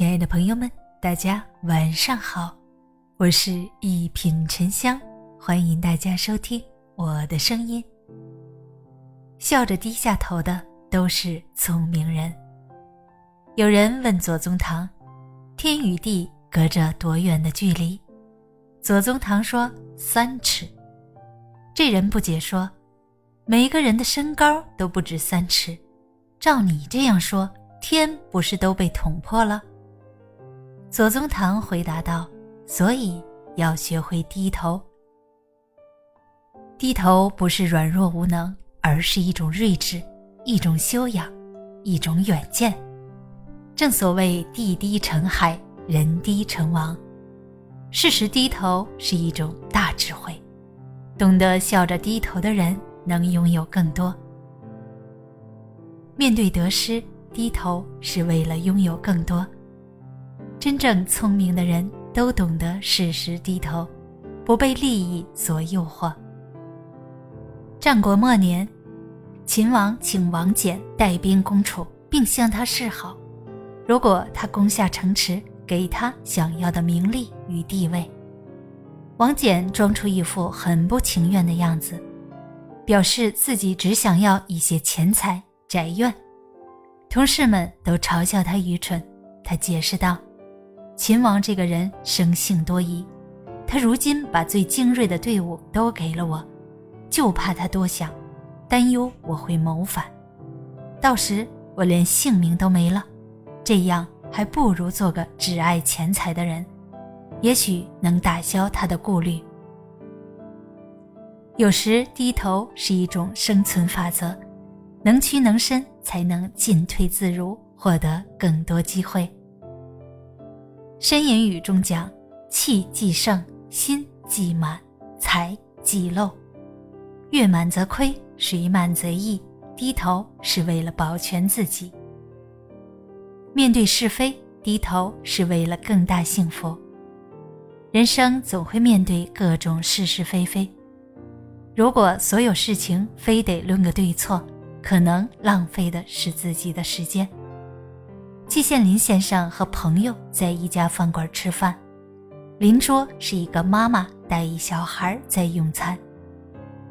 亲爱的朋友们，大家晚上好，我是一品沉香，欢迎大家收听我的声音。笑着低下头的都是聪明人。有人问左宗棠：“天与地隔着多远的距离？”左宗棠说：“三尺。”这人不解说：“每个人的身高都不止三尺，照你这样说，天不是都被捅破了？”左宗棠回答道：“所以要学会低头。低头不是软弱无能，而是一种睿智，一种修养，一种远见。正所谓地低成海，人低成王。适时低头是一种大智慧。懂得笑着低头的人，能拥有更多。面对得失，低头是为了拥有更多。”真正聪明的人都懂得适时低头，不被利益所诱惑。战国末年，秦王请王翦带兵攻楚，并向他示好，如果他攻下城池，给他想要的名利与地位。王翦装出一副很不情愿的样子，表示自己只想要一些钱财、宅院。同事们都嘲笑他愚蠢，他解释道。秦王这个人生性多疑，他如今把最精锐的队伍都给了我，就怕他多想，担忧我会谋反，到时我连性命都没了。这样还不如做个只爱钱财的人，也许能打消他的顾虑。有时低头是一种生存法则，能屈能伸，才能进退自如，获得更多机会。申言语中讲：“气既盛，心既满，财既漏。月满则亏，水满则溢。低头是为了保全自己。面对是非，低头是为了更大幸福。人生总会面对各种是是非非，如果所有事情非得论个对错，可能浪费的是自己的时间。”季羡林先生和朋友在一家饭馆吃饭，邻桌是一个妈妈带一小孩在用餐。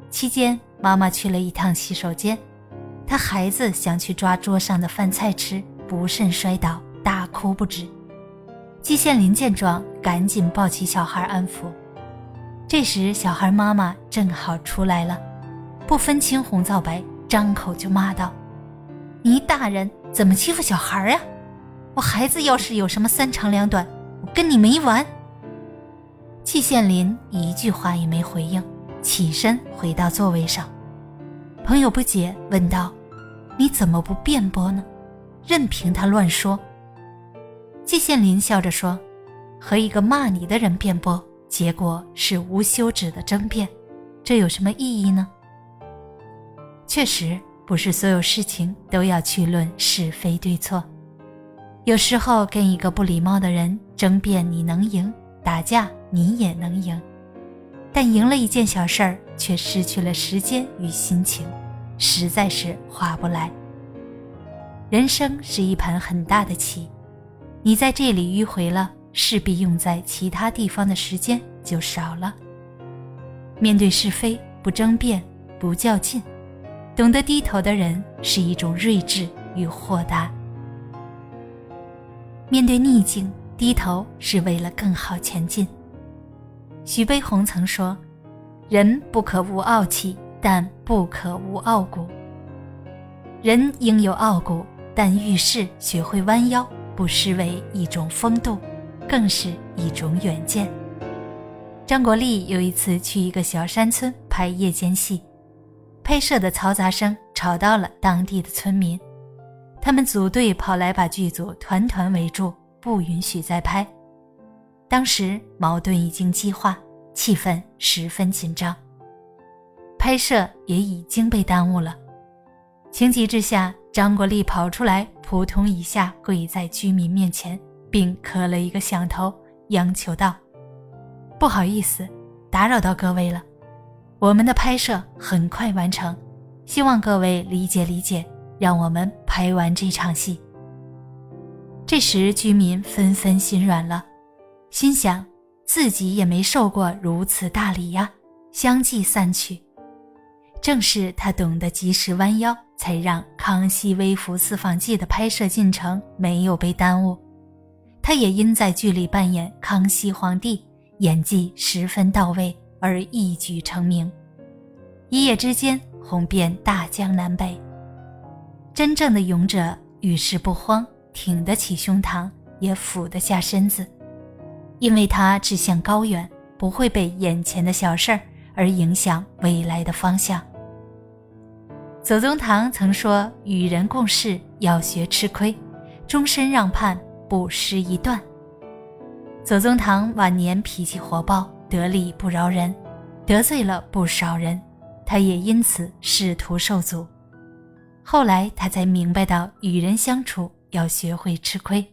期间，妈妈去了一趟洗手间，她孩子想去抓桌上的饭菜吃，不慎摔倒，大哭不止。季羡林见状，赶紧抱起小孩安抚。这时，小孩妈妈正好出来了，不分青红皂白，张口就骂道：“你大人怎么欺负小孩呀？”我孩子要是有什么三长两短，我跟你没完。季羡林一句话也没回应，起身回到座位上。朋友不解问道：“你怎么不辩驳呢？任凭他乱说？”季羡林笑着说：“和一个骂你的人辩驳，结果是无休止的争辩，这有什么意义呢？”确实，不是所有事情都要去论是非对错。有时候跟一个不礼貌的人争辩，你能赢；打架你也能赢，但赢了一件小事儿，却失去了时间与心情，实在是划不来。人生是一盘很大的棋，你在这里迂回了，势必用在其他地方的时间就少了。面对是非，不争辩，不较劲，懂得低头的人，是一种睿智与豁达。面对逆境，低头是为了更好前进。徐悲鸿曾说：“人不可无傲气，但不可无傲骨。人应有傲骨，但遇事学会弯腰，不失为一种风度，更是一种远见。”张国立有一次去一个小山村拍夜间戏，拍摄的嘈杂声吵到了当地的村民。他们组队跑来，把剧组团团围住，不允许再拍。当时矛盾已经激化，气氛十分紧张，拍摄也已经被耽误了。情急之下，张国立跑出来，扑通一下跪在居民面前，并磕了一个响头，央求道：“不好意思，打扰到各位了，我们的拍摄很快完成，希望各位理解理解。”让我们拍完这场戏。这时居民纷纷心软了，心想自己也没受过如此大礼呀，相继散去。正是他懂得及时弯腰，才让《康熙微服私访记》的拍摄进程没有被耽误。他也因在剧里扮演康熙皇帝，演技十分到位而一举成名，一夜之间红遍大江南北。真正的勇者遇事不慌，挺得起胸膛，也俯得下身子，因为他志向高远，不会被眼前的小事儿而影响未来的方向。左宗棠曾说：“与人共事要学吃亏，终身让畔不失一段。”左宗棠晚年脾气火爆，得理不饶人，得罪了不少人，他也因此仕途受阻。后来他才明白到，与人相处要学会吃亏，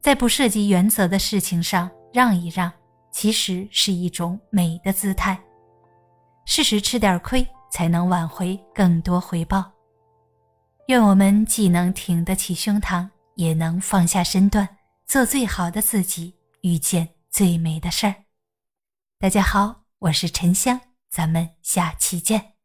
在不涉及原则的事情上让一让，其实是一种美的姿态。适时吃点亏。才能挽回更多回报。愿我们既能挺得起胸膛，也能放下身段，做最好的自己，遇见最美的事儿。大家好，我是沉香，咱们下期见。